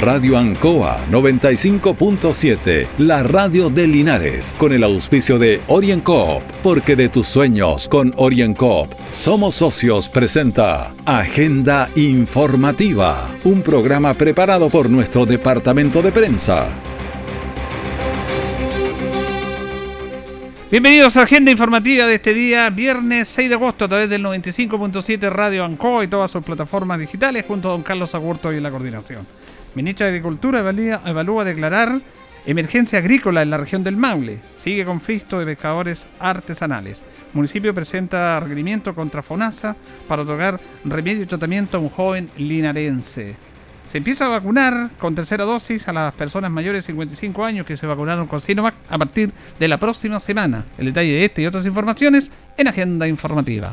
Radio Ancoa 95.7, la radio de Linares, con el auspicio de OrienCoop, porque de tus sueños con OrienCoop somos socios presenta Agenda Informativa, un programa preparado por nuestro departamento de prensa. Bienvenidos a agenda informativa de este día, viernes 6 de agosto, a través del 95.7 Radio Ancoa y todas sus plataformas digitales, junto a don Carlos Agurto y la coordinación. Ministra de Agricultura evalúa, declarar emergencia agrícola en la región del Maule. Sigue conflicto de pescadores artesanales. municipio presenta requerimiento contra FONASA para otorgar remedio y tratamiento a un joven linarense. Se empieza a vacunar con tercera dosis a las personas mayores de 55 años que se vacunaron con Sinovac a partir de la próxima semana. El detalle de este y otras informaciones en Agenda Informativa.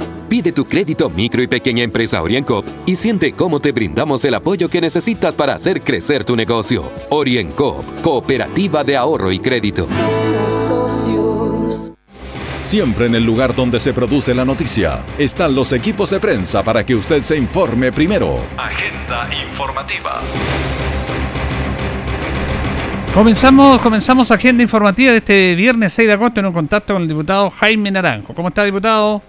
Pide tu crédito micro y pequeña empresa OrienCop y siente cómo te brindamos el apoyo que necesitas para hacer crecer tu negocio. OrienCop, Cooperativa de Ahorro y Crédito. Siempre en el lugar donde se produce la noticia están los equipos de prensa para que usted se informe primero. Agenda informativa. Comenzamos, comenzamos agenda informativa de este viernes 6 de agosto en un contacto con el diputado Jaime Naranjo. ¿Cómo está, diputado?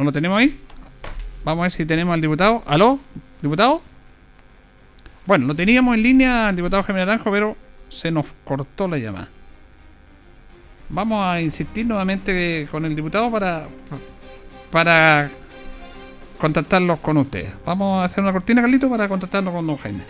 ¿No lo tenemos ahí? Vamos a ver si tenemos al diputado. ¿Aló? ¿Diputado? Bueno, lo teníamos en línea al diputado Jaime Naranjo, pero se nos cortó la llamada. Vamos a insistir nuevamente con el diputado para, para contactarlos con ustedes. Vamos a hacer una cortina, Carlito, para contactarnos con don Jaime.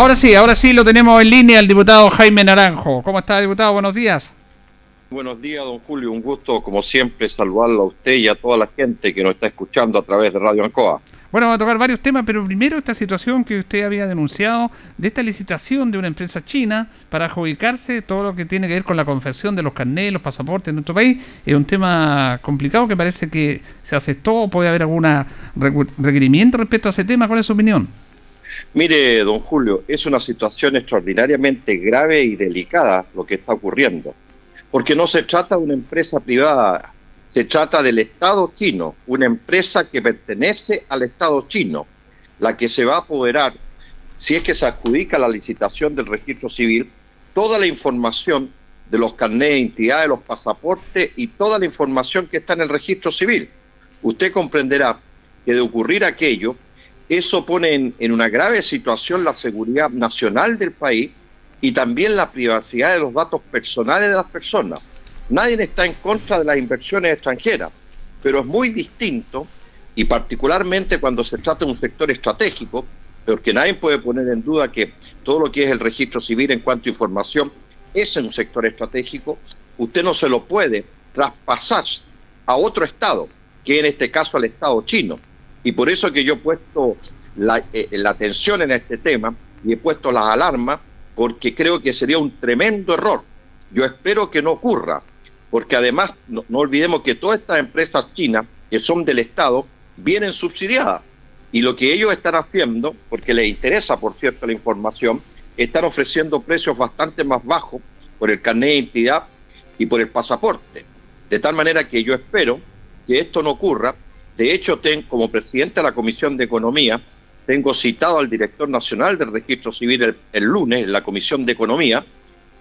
Ahora sí, ahora sí lo tenemos en línea el diputado Jaime Naranjo. ¿Cómo está, diputado? Buenos días. Buenos días, don Julio. Un gusto, como siempre, saludarlo a usted y a toda la gente que nos está escuchando a través de Radio Ancoa. Bueno, vamos a tocar varios temas, pero primero esta situación que usted había denunciado de esta licitación de una empresa china para adjudicarse todo lo que tiene que ver con la confección de los carnets, los pasaportes en nuestro país. Es un tema complicado que parece que se aceptó. ¿Puede haber algún requerimiento respecto a ese tema? ¿Cuál es su opinión? Mire, don Julio, es una situación extraordinariamente grave y delicada lo que está ocurriendo, porque no se trata de una empresa privada, se trata del Estado chino, una empresa que pertenece al Estado chino, la que se va a apoderar, si es que se adjudica la licitación del registro civil, toda la información de los carnets de identidad, de los pasaportes y toda la información que está en el registro civil. Usted comprenderá que de ocurrir aquello, eso pone en, una grave situación la seguridad nacional del país y también la privacidad de los datos personales de las personas. Nadie está en contra de las inversiones extranjeras, pero es muy distinto y particularmente cuando se trata de un sector estratégico, porque nadie puede poner en duda que todo lo que es el registro civil en cuanto a información es un sector estratégico, usted no se lo puede traspasar a otro Estado, que en este caso al Estado chino. Y por eso que yo he puesto eh, la, atención en este tema y he puesto las alarmas, porque creo que sería un tremendo error. Yo espero que no ocurra, porque además no, olvidemos que todas estas empresas chinas que son del Estado vienen subsidiadas. Y lo que ellos están haciendo, porque les interesa, por cierto, la información, están ofreciendo precios bastante más bajos por el carnet de identidad y por el pasaporte. De tal manera que yo espero que esto no ocurra de hecho, como presidente de la Comisión de Economía, tengo citado al director nacional del registro civil el, lunes en la Comisión de Economía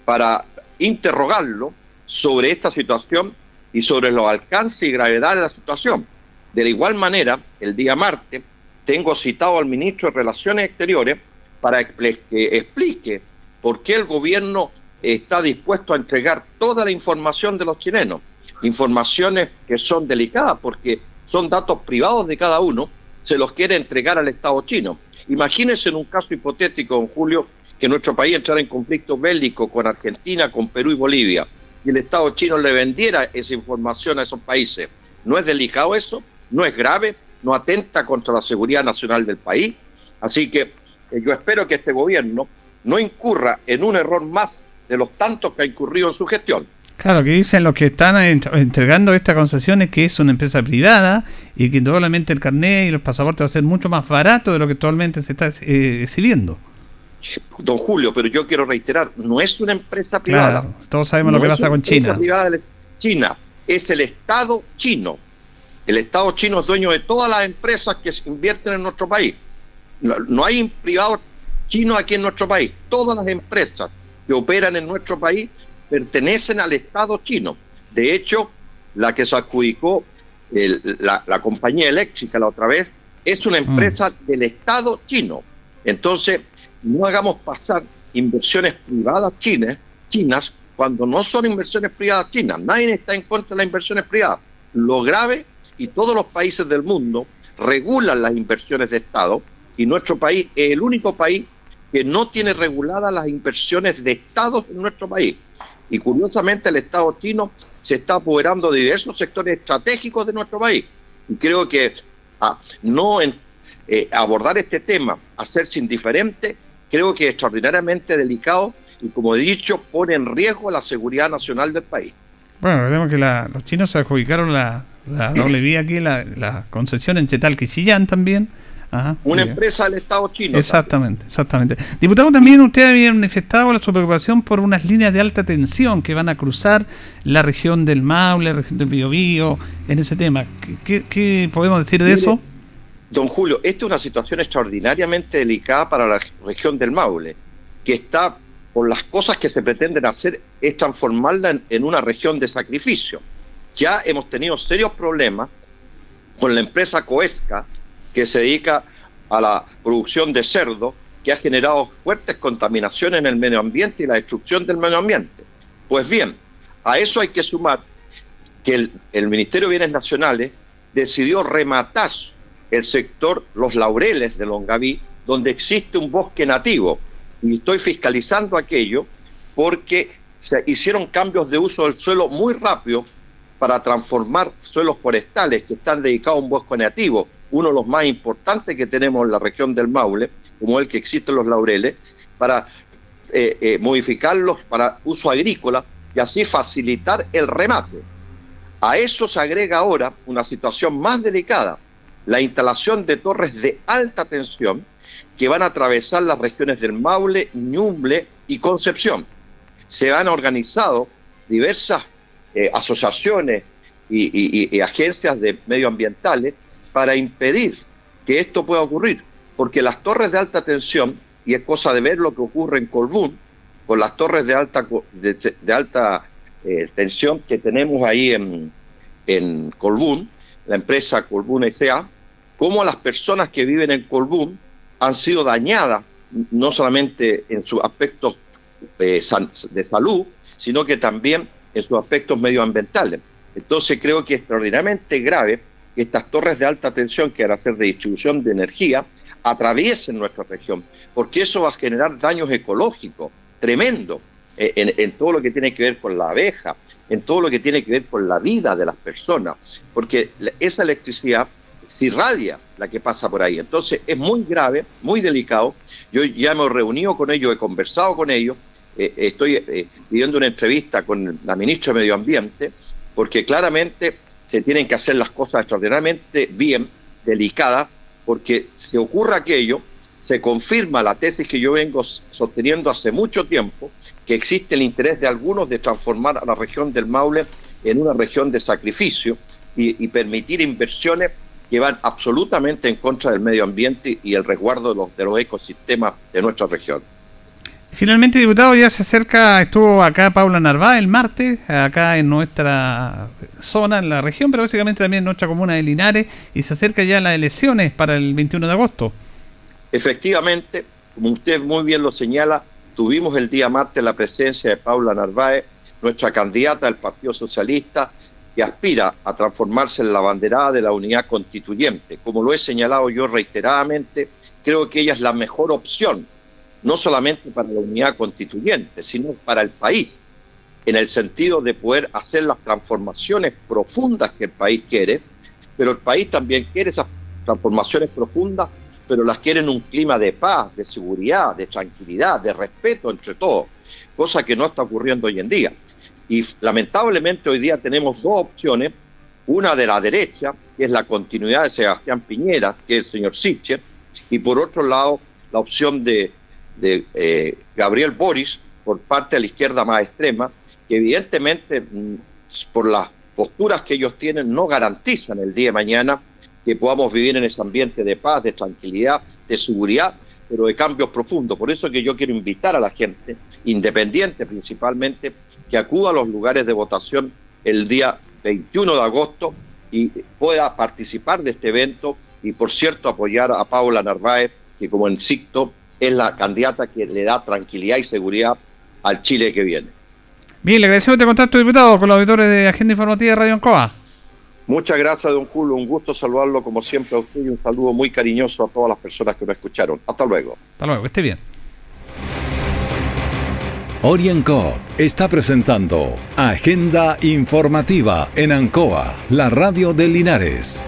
para interrogarlo sobre esta situación y sobre los alcances y gravedad de la situación. De la igual manera, el día martes, tengo citado al ministro de Relaciones Exteriores para que explique por qué el gobierno está dispuesto a entregar toda la información de los chilenos. Informaciones que son delicadas porque son datos privados de cada uno, se los quiere entregar al Estado chino. Imagínense en un caso hipotético, don Julio, que nuestro país entrara en conflicto bélico con Argentina, con Perú y Bolivia, y el Estado chino le vendiera esa información a esos países. ¿No es delicado eso? ¿No es grave? ¿No atenta contra la seguridad nacional del país? Así que eh, yo espero que este gobierno no incurra en un error más de los tantos que ha incurrido en su gestión. Claro, que dicen los que están entregando esta concesión es que es una empresa privada y que indudablemente el carnet y los pasaportes va a ser mucho más barato de lo que actualmente se está eh, exhibiendo. Don Julio, pero yo quiero reiterar, no es una empresa privada. todos sabemos lo que pasa con China. Privada de China es el Estado chino. El Estado chino es dueño de todas las empresas que se invierten en nuestro país. No, no hay privados chinos aquí en nuestro país. Todas las empresas que operan en nuestro país pertenecen al Estado chino. De hecho, la que se adjudicó la, compañía eléctrica la otra vez es una mm. empresa del Estado chino. Entonces, no hagamos pasar inversiones privadas chinas, chinas cuando no son inversiones privadas chinas. Nadie está en contra de las inversiones privadas. Lo grave, y todos los países del mundo regulan las inversiones de Estado, y nuestro país es el único país que no tiene reguladas las inversiones de Estado en nuestro país. Y curiosamente el Estado chino se está apoderando de diversos sectores estratégicos de nuestro país. Y creo que ah, no eh, abordar este tema, hacerse indiferente, creo que es extraordinariamente delicado y como he dicho, pone en riesgo la seguridad nacional del país. Bueno, vemos que los chinos adjudicaron la, doble vía aquí, la, concesión en Chetal también una empresa del Estado chino. Exactamente, exactamente. Diputado, también usted había manifestado su preocupación por unas líneas de alta tensión que van a cruzar la región del Maule, la región del Biobío, en ese tema. ¿Qué, podemos decir de eso? Don Julio, esta es una situación extraordinariamente delicada para la región del Maule, que está, por las cosas que se pretenden hacer, es transformarla en una región de sacrificio. Ya hemos tenido serios problemas con la empresa Coesca, que se dedica a la producción de cerdo, que ha generado fuertes contaminaciones en el medio ambiente y la destrucción del medio ambiente. Pues bien, a eso hay que sumar que el, Ministerio de Bienes Nacionales decidió rematar el sector Los Laureles de Longaví, donde existe un bosque nativo. Y estoy fiscalizando aquello porque se hicieron cambios de uso del suelo muy rápido para transformar suelos forestales que están dedicados a un bosque nativo uno de los más importantes que tenemos en la región del Maule, como el que existe en los laureles, para eh, eh, modificarlos para uso agrícola y así facilitar el remate. A eso se agrega ahora una situación más delicada, la instalación de torres de alta tensión que van a atravesar las regiones del Maule, Ñuble y Concepción. Se han organizado diversas eh, asociaciones y agencias de medioambientales para impedir que esto pueda ocurrir, porque las torres de alta tensión, y es cosa de ver lo que ocurre en Colbún, con las torres de alta, de, alta eh, tensión que tenemos ahí en, en Colbún, la empresa Colbún S.A., cómo las personas que viven en Colbún han sido dañadas, no solamente en sus aspectos eh, de salud, sino que también en sus aspectos medioambientales. Entonces creo que es extraordinariamente grave estas torres de alta tensión que van a ser de distribución de energía atraviesen nuestra región, porque eso va a generar daños ecológicos tremendos eh, en, todo lo que tiene que ver con la abeja, en todo lo que tiene que ver con la vida de las personas, porque esa electricidad se irradia la que pasa por ahí. Entonces es muy grave, muy delicado. Yo ya me he reunido con ellos, he conversado con ellos, eh, estoy eh, pidiendo una entrevista con la ministra de Medio Ambiente, porque claramente se tienen que hacer las cosas extraordinariamente bien, delicadas, porque si ocurre aquello, se confirma la tesis que yo vengo sosteniendo hace mucho tiempo, que existe el interés de algunos de transformar a la región del Maule en una región de sacrificio y, permitir inversiones que van absolutamente en contra del medio ambiente y el resguardo de los, de los ecosistemas de nuestra región. Finalmente, diputado, ya se acerca, estuvo acá Paula Narváez el martes, acá en nuestra zona, en la región, pero básicamente también en nuestra comuna de Linares, y se acerca ya las elecciones para el 21 de agosto. Efectivamente, como usted muy bien lo señala, tuvimos el día martes la presencia de Paula Narváez, nuestra candidata del Partido Socialista, que aspira a transformarse en la banderada de la unidad constituyente. Como lo he señalado yo reiteradamente, creo que ella es la mejor opción no solamente para la unidad constituyente, sino para el país, en el sentido de poder hacer las transformaciones profundas que el país quiere, pero el país también quiere esas transformaciones profundas, pero las quiere en un clima de paz, de seguridad, de tranquilidad, de respeto entre todos, cosa que no está ocurriendo hoy en día. Y lamentablemente hoy día tenemos dos opciones, una de la derecha, que es la continuidad de Sebastián Piñera, que es el señor Sicher, y por otro lado la opción de, eh, Gabriel Boris por parte de la izquierda más extrema, que evidentemente mm, por las posturas que ellos tienen no garantizan el día de mañana que podamos vivir en ese ambiente de paz, de tranquilidad, de seguridad, pero de cambios profundos. Por eso que yo quiero invitar a la gente, independiente principalmente, que acuda a los lugares de votación el día 21 de agosto y pueda participar de este evento y, por cierto, apoyar a Paula Narváez, que como insisto, es la candidata que le da tranquilidad y seguridad al Chile que viene. Bien, le agradecemos este contacto, diputado, con los auditores de Agenda Informativa de Radio Ancoa. Muchas gracias, don Julio. Un gusto saludarlo como siempre a usted y un saludo muy cariñoso a todas las personas que lo escucharon. Hasta luego. Hasta luego, esté bien. Orienco está presentando Agenda Informativa en Ancoa, la radio de Linares.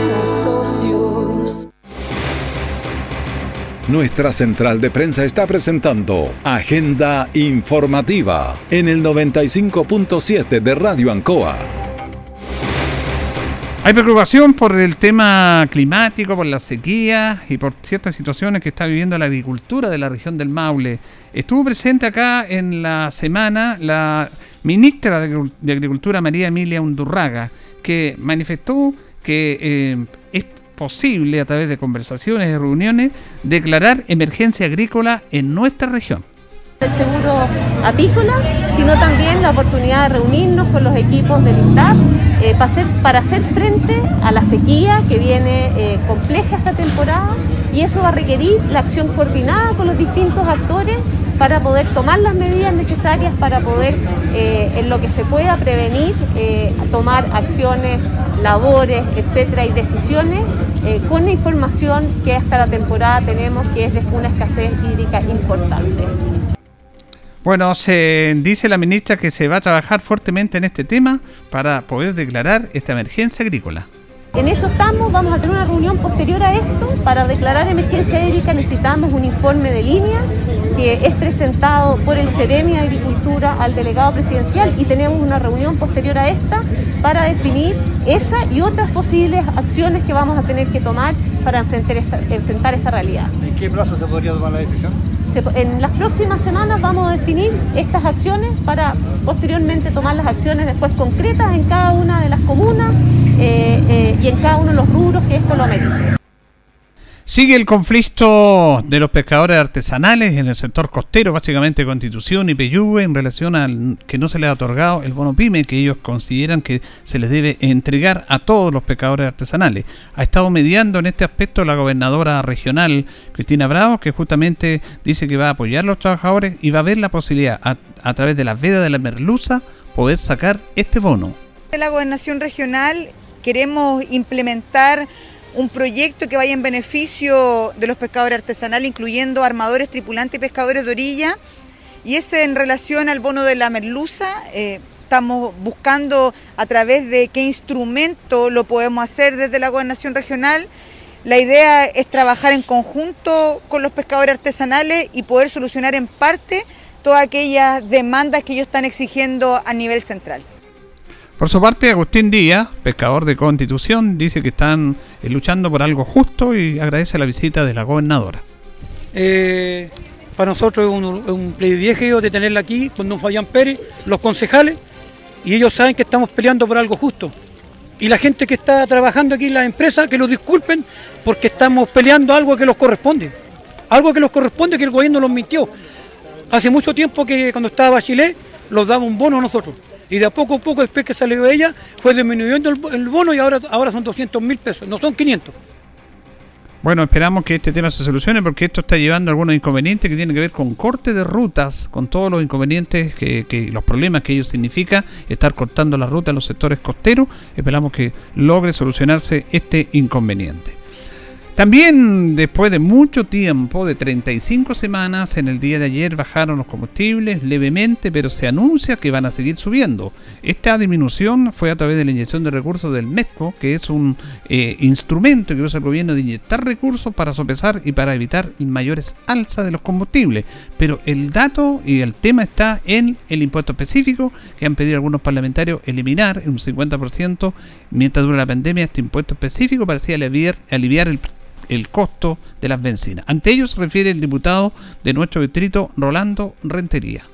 Nuestra central de prensa está presentando Agenda Informativa en el 95.7 de Radio Ancoa. Hay preocupación por el tema climático, por la sequía y por ciertas situaciones que está viviendo la agricultura de la región del Maule. Estuvo presente acá en la semana la ministra de Agricultura María Emilia Undurraga, que manifestó que eh, es posible a través de conversaciones y reuniones declarar emergencia agrícola en nuestra región. El seguro apícola, sino también la oportunidad de reunirnos con los equipos del INDAP eh, para, hacer, para hacer frente a la sequía que viene eh, compleja esta temporada y eso va a requerir la acción coordinada con los distintos actores para poder tomar las medidas necesarias para poder, eh, en lo que se pueda prevenir, tomar acciones, labores, etcétera, y decisiones con la información que hasta la temporada tenemos, que es de una escasez hídrica importante. Bueno, se dice la ministra que se va a trabajar fuertemente en este tema para poder declarar esta emergencia agrícola. En eso estamos, vamos a tener una reunión posterior a esto. Para declarar emergencia hídrica necesitamos un informe de línea que es presentado por el Ceremi de Agricultura al delegado presidencial y tenemos una reunión posterior a esta para definir esa y otras posibles acciones que vamos a tener que tomar para enfrentar esta, enfrentar esta realidad. ¿En qué plazo se podría tomar la decisión? en las próximas semanas vamos a definir estas acciones para posteriormente tomar las acciones después concretas en cada una de las comunas eh, eh, y en cada uno de los rubros que esto lo amerite. Sigue el conflicto de los pescadores artesanales en el sector costero, básicamente Constitución y Peyúgue, en relación al que no se les ha otorgado el bono PYME, que ellos consideran que se les debe entregar a todos los pescadores artesanales. Ha estado mediando en este aspecto la gobernadora regional, Cristina Bravo, que justamente dice que va a apoyar a los trabajadores y va a ver la posibilidad, a, a través de las vedas de la merluza, poder sacar este bono. De la gobernación regional queremos implementar un proyecto que vaya en beneficio de los pescadores artesanales, incluyendo armadores, tripulantes y pescadores de orilla. Y ese en relación al bono de la merluza, eh, estamos buscando a través de qué instrumento lo podemos hacer desde la gobernación regional. La idea es trabajar en conjunto con los pescadores artesanales y poder solucionar en parte todas aquellas demandas que ellos están exigiendo a nivel central. Por su parte, Agustín Díaz, pescador de Constitución, dice que están eh, luchando por algo justo y agradece la visita de la gobernadora. Eh, para nosotros es un, un de tenerla aquí con don Fabián Pérez, los concejales, y ellos saben que estamos peleando por algo justo. Y la gente que está trabajando aquí en la empresa, que los disculpen porque estamos peleando algo que los corresponde. Algo que los corresponde que el gobierno los mintió. Hace mucho tiempo que cuando estaba Bachelet los daba un bono a nosotros. Y de a poco a poco, después que salió ella, fue disminuyendo el, bono y ahora, ahora son 200 mil pesos, no son 500. Bueno, esperamos que este tema se solucione porque esto está llevando a algunos inconvenientes que tienen que ver con corte de rutas, con todos los inconvenientes, que, que los problemas que ello significa estar cortando la ruta en los sectores costeros. Esperamos que logre solucionarse este inconveniente. También después de mucho tiempo, de 35 semanas, en el día de ayer bajaron los combustibles levemente, pero se anuncia que van a seguir subiendo. Esta disminución fue a través de la inyección de recursos del MESCO, que es un eh, instrumento que usa el gobierno de inyectar recursos para sopesar y para evitar mayores alzas de los combustibles. Pero el dato y el tema está en el impuesto específico que han pedido algunos parlamentarios eliminar en un 50% mientras dura la pandemia este impuesto específico parecía aliviar, aliviar el el costo de las bencinas. Ante ellos refiere el diputado de nuestro distrito, Rolando Rentería.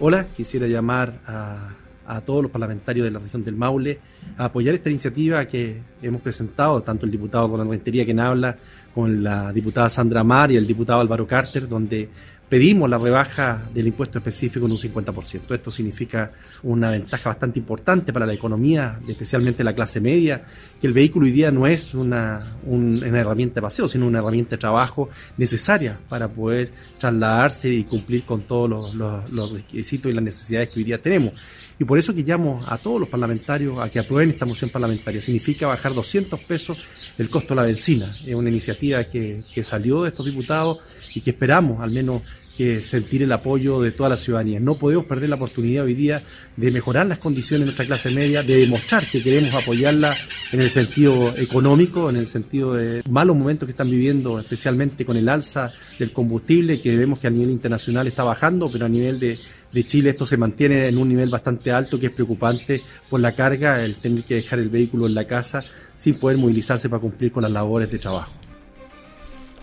Hola, quisiera llamar a, a, todos los parlamentarios de la región del Maule a apoyar esta iniciativa que hemos presentado, tanto el diputado Rolando Rentería, quien habla, con la diputada Sandra Mar y el diputado Álvaro Carter, donde pedimos la rebaja del impuesto específico en un 50%. Esto significa una ventaja bastante importante para la economía, especialmente la clase media, que el vehículo hoy día no es una, una herramienta de paseo, sino una herramienta de trabajo necesaria para poder trasladarse y cumplir con todos los, requisitos y las necesidades que hoy día tenemos. Y por eso que llamo a todos los parlamentarios a que aprueben esta moción parlamentaria. Significa bajar 200 pesos el costo de la benzina. Es una iniciativa que, que salió de estos diputados y que esperamos al menos que sentir el apoyo de toda la ciudadanía. No podemos perder la oportunidad hoy día de mejorar las condiciones de nuestra clase media, de demostrar que queremos apoyarla en el sentido económico, en el sentido de malos momentos que están viviendo, especialmente con el alza del combustible, que vemos que a nivel internacional está bajando, pero a nivel de, de Chile esto se mantiene en un nivel bastante alto, que es preocupante por la carga, el tener que dejar el vehículo en la casa sin poder movilizarse para cumplir con las labores de trabajo.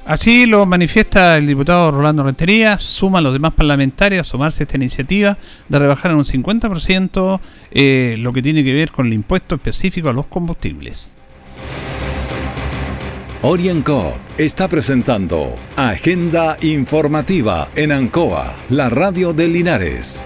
Así lo manifiesta el diputado Rolando Rentería, suman los demás parlamentarios a sumarse a esta iniciativa de rebajar en un 50% eh, lo que tiene que ver con el impuesto específico a los combustibles. Orienco está presentando Agenda Informativa en Ancoa, la radio de Linares.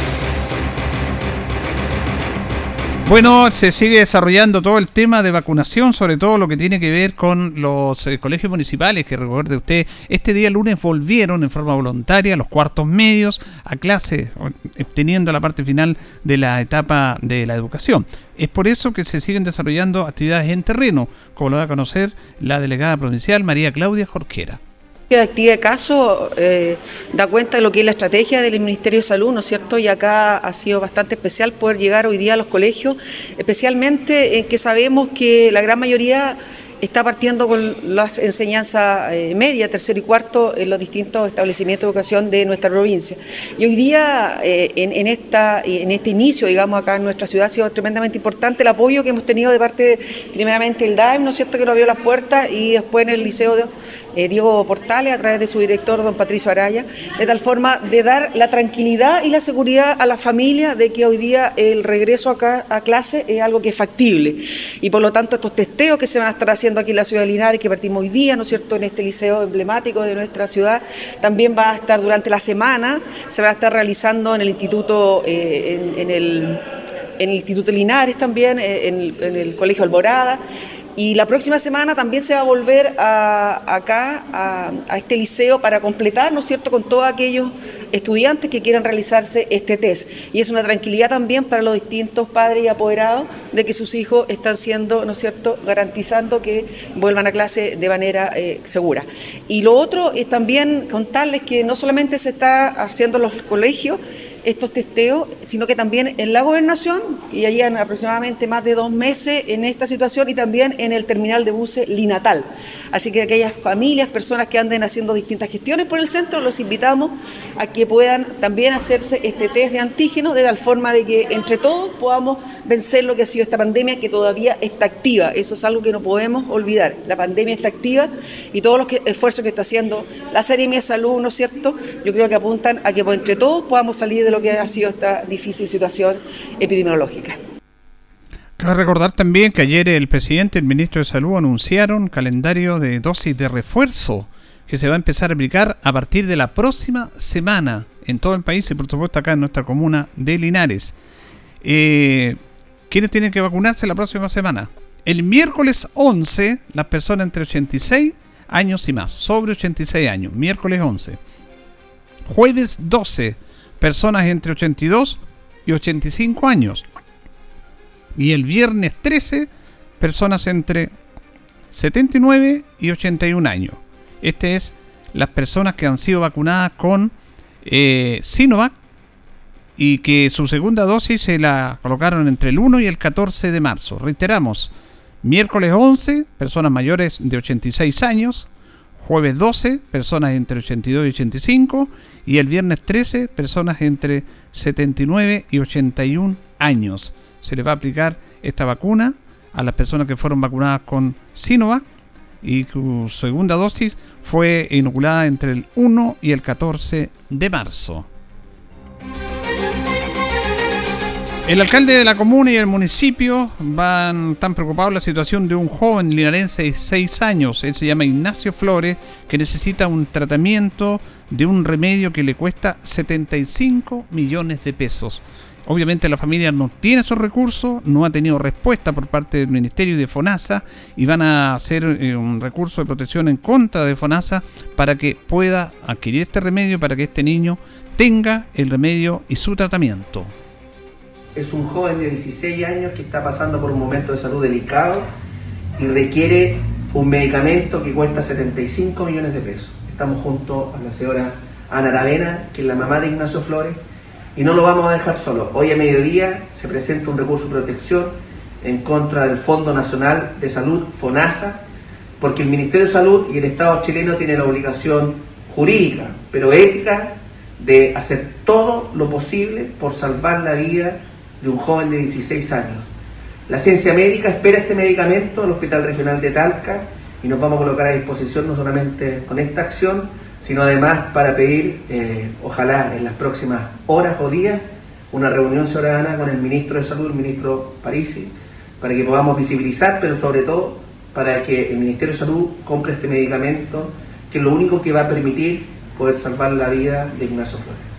Bueno, se sigue desarrollando todo el tema de vacunación, sobre todo lo que tiene que ver con los eh, colegios municipales, que recuerde usted, este día lunes volvieron en forma voluntaria los cuartos medios a clase, teniendo la parte final de la etapa de la educación. Es por eso que se siguen desarrollando actividades en terreno, como lo va a conocer la delegada provincial María Claudia Jorquera de actividad de caso eh, da cuenta de lo que es la estrategia del Ministerio de Salud, ¿no es cierto? Y acá ha sido bastante especial poder llegar hoy día a los colegios, especialmente en que sabemos que la gran mayoría está partiendo con las enseñanzas eh, media, tercero y cuarto en los distintos establecimientos de educación de nuestra provincia. Y hoy día, eh, en, este inicio, digamos, acá en nuestra ciudad ha sido tremendamente importante el apoyo que hemos tenido de parte, primeramente, del DAEM, ¿no es cierto?, que nos abrió las puertas y después en el Liceo de, eh, Diego Portales, a través de su director, don Patricio Araya, de tal forma de dar la tranquilidad y la seguridad a la familia de que hoy día el regreso acá a clase es algo que es factible. Y por lo tanto, estos testeos que se van a estar haciendo aquí en la ciudad de Linares, que partimos hoy día, ¿no es cierto?, en este liceo emblemático de nuestra ciudad, también va a estar durante la semana, se van a estar realizando en el instituto, eh, en, el, Instituto Linares también, el, en el Colegio Alborada Y la próxima semana también se va a volver acá, a, este liceo, para completar, ¿no es cierto?, con todos aquellos estudiantes que quieran realizarse este test. Y es una tranquilidad también para los distintos padres y apoderados de que sus hijos están siendo, ¿no es cierto?, garantizando que vuelvan a clase de manera eh, segura. Y lo otro es también contarles que no solamente se está haciendo en los colegios, estos testeos, sino que también en la gobernación, y allí han aproximadamente más de dos meses en esta situación, y también en el terminal de buses Linatal. Así que aquellas familias, personas que anden haciendo distintas gestiones por el centro, los invitamos a que puedan también hacerse este test de antígeno, de tal forma de que entre todos podamos vencer lo que ha sido esta pandemia que todavía está activa. Eso es algo que no podemos olvidar. La pandemia está activa y todos los esfuerzos que está haciendo la Seremia de Salud, ¿no es cierto? Yo creo que apuntan a que entre todos podamos salir de lo que ha sido esta difícil situación epidemiológica. Cabe recordar también que ayer el presidente y el ministro de Salud anunciaron calendario de dosis de refuerzo que se va a empezar a aplicar a partir de la próxima semana en todo el país y por supuesto acá en nuestra comuna de Linares. Eh, ¿Quiénes tienen que vacunarse la próxima semana? El miércoles 11, las personas entre 86 años y más, sobre 86 años, miércoles 11. Jueves 12, personas entre 82 y 85 años. Y el viernes 13, personas entre 79 y 81 años. Este es las personas que han sido vacunadas con eh, Sinovac y que su segunda dosis se la colocaron entre el 1 y el 14 de marzo. Reiteramos, miércoles 11, personas mayores de 86 años, jueves 12, personas entre 82 y 85, y el viernes 13, personas entre 79 y 81 años. Se les va a aplicar esta vacuna a las personas que fueron vacunadas con Sinovac y su segunda dosis fue inoculada entre el 1 y el 14 de marzo. El alcalde de la comuna y el municipio van tan preocupados la situación de un joven linarense de 6 años. Él se llama Ignacio Flores, que necesita un tratamiento de un remedio que le cuesta 75 millones de pesos. Obviamente la familia no tiene esos recursos, no ha tenido respuesta por parte del Ministerio y de FONASA y van a hacer eh, un recurso de protección en contra de FONASA para que pueda adquirir este remedio, para que este niño tenga el remedio y su tratamiento es un joven de 16 años que está pasando por un momento de salud delicado y requiere un medicamento que cuesta 75 millones de pesos. Estamos junto a la señora Ana Aravena, que es la mamá de Ignacio Flores, y no lo vamos a dejar solo. Hoy a mediodía se presenta un recurso de protección en contra del Fondo Nacional de Salud, FONASA, porque el Ministerio de Salud y el Estado chileno tienen la obligación jurídica, pero ética, de hacer todo lo posible por salvar la vida de un joven de 16 años. La ciencia médica espera este medicamento al Hospital Regional de Talca y nos vamos a colocar a disposición no solamente con esta acción, sino además para pedir, eh, ojalá en las próximas horas o días, una reunión ciudadana con el ministro de Salud, el ministro Parisi, para que podamos visibilizar, pero sobre todo para que el Ministerio de Salud compre este medicamento, que es lo único que va a permitir poder salvar la vida de Ignacio Flores.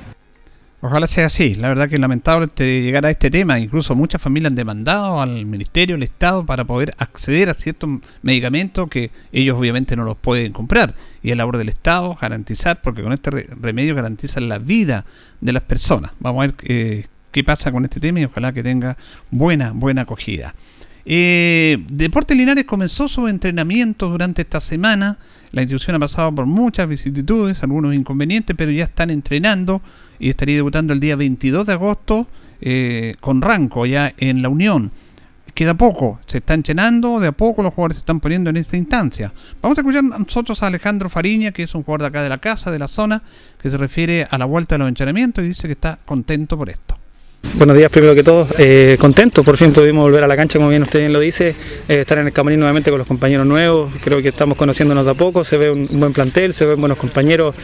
Ojalá sea así. La verdad que es lamentable llegar a este tema. Incluso muchas familias han demandado al Ministerio, al Estado, para poder acceder a ciertos medicamentos que ellos obviamente no los pueden comprar. Y es labor del Estado garantizar, porque con este remedio garantizan la vida de las personas. Vamos a ver eh, qué pasa con este tema y ojalá que tenga buena, buena acogida. Eh, Deportes Linares comenzó su entrenamiento durante esta semana. La institución ha pasado por muchas vicisitudes, algunos inconvenientes, pero ya están entrenando y estaría debutando el día 22 de agosto eh, con Ranco ya en la Unión. Queda poco, se están llenando, de a poco los jugadores se están poniendo en esta instancia. Vamos a escuchar nosotros a Alejandro Fariña, que es un jugador de acá de la casa, de la zona, que se refiere a la vuelta de los entrenamientos y dice que está contento por esto. Buenos días primero que todo, eh, contento, por fin pudimos volver a la cancha como bien usted bien lo dice, eh, estar en el camarín nuevamente con los compañeros nuevos, creo que estamos conociéndonos de a poco, se ve un, buen plantel, se ven buenos compañeros,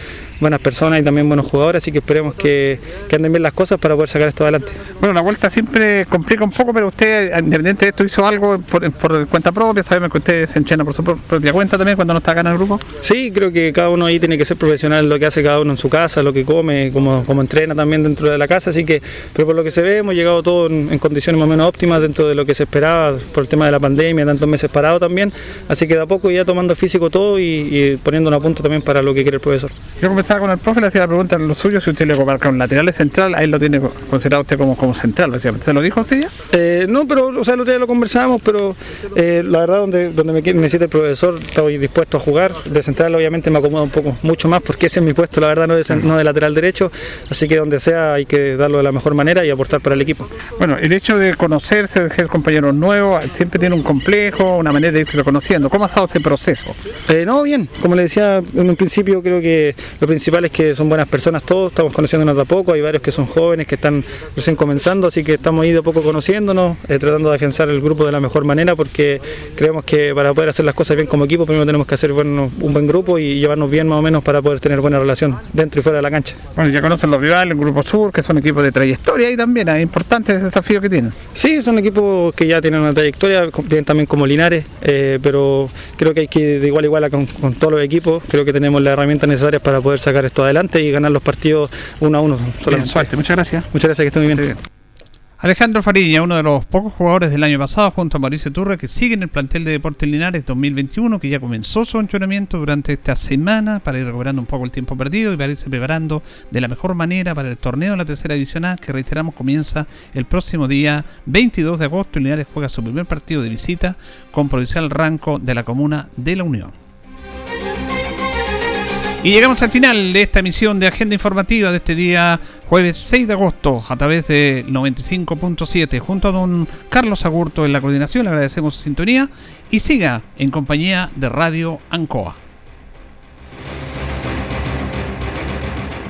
buenas personas y también buenos jugadores, así que esperemos que, anden bien las cosas para poder sacar esto adelante. Bueno, la vuelta siempre complica un poco, pero usted, independiente de esto, hizo algo por, cuenta propia, sabemos que usted se enchena por su propia cuenta también cuando no está acá en el grupo. Sí, creo que cada uno ahí tiene que ser profesional lo que hace cada uno en su casa, lo que come, como, como entrena también dentro de la casa, así que, pero por lo que que se ve, hemos llegado todo en, condiciones más o menos óptimas dentro de lo que se esperaba por el tema de la pandemia, tantos meses parados también, así que de a poco ya tomando físico todo y, poniendo un punto también para lo que quiere el profesor. Yo comenzaba con el profe, le hacía la pregunta en lo suyo, si usted le marca un lateral central, ahí lo tiene considerado usted como, como central, ¿se lo dijo usted ya? Eh, no, pero o sea, el otro día lo conversamos, pero eh, la verdad donde, donde me necesita el profesor, estoy dispuesto a jugar, de central obviamente me acomoda un poco mucho más porque ese es mi puesto, la verdad, no de, no de lateral derecho, así que donde sea hay que darlo de la mejor manera y aportar para el equipo. Bueno, el hecho de conocerse, de ser compañeros nuevos, siempre tiene un complejo, una manera de irse reconociendo. ¿Cómo ha estado ese proceso? Eh, no, bien, como le decía en un principio, creo que lo principal es que son buenas personas todos, estamos conociéndonos de a poco, hay varios que son jóvenes, que están recién comenzando, así que estamos ahí de a poco conociéndonos, eh, tratando de afianzar el grupo de la mejor manera, porque creemos que para poder hacer las cosas bien como equipo, primero tenemos que hacer bueno, un buen grupo y llevarnos bien más o menos para poder tener buena relación dentro y fuera de la cancha. Bueno, ya conocen los rivales, el Grupo Sur, que son equipos de trayectoria y también es importante ese desafío que tienen. Sí, son equipos que ya tienen una trayectoria, bien también como Linares, eh, pero creo que hay que ir de igual a igual con, todos los equipos, creo que tenemos las herramientas necesarias para poder sacar esto adelante y ganar los partidos uno a uno. suerte, muchas gracias. Muchas gracias, que estén muy bien. Alejandro Fariña, uno de los pocos jugadores del año pasado, junto a Mauricio Turre, que sigue en el plantel de Deportes Linares 2021, que ya comenzó su entrenamiento durante esta semana para ir recuperando un poco el tiempo perdido y para irse preparando de la mejor manera para el torneo de la tercera división A, que reiteramos comienza el próximo día 22 de agosto. Linares juega su primer partido de visita con Provincial Ranco de la comuna de La Unión. Y llegamos al final de esta emisión de Agenda Informativa de este día jueves 6 de agosto a través de 95.7 junto a don Carlos Agurto en la coordinación. Le agradecemos su sintonía y siga en compañía de Radio Ancoa.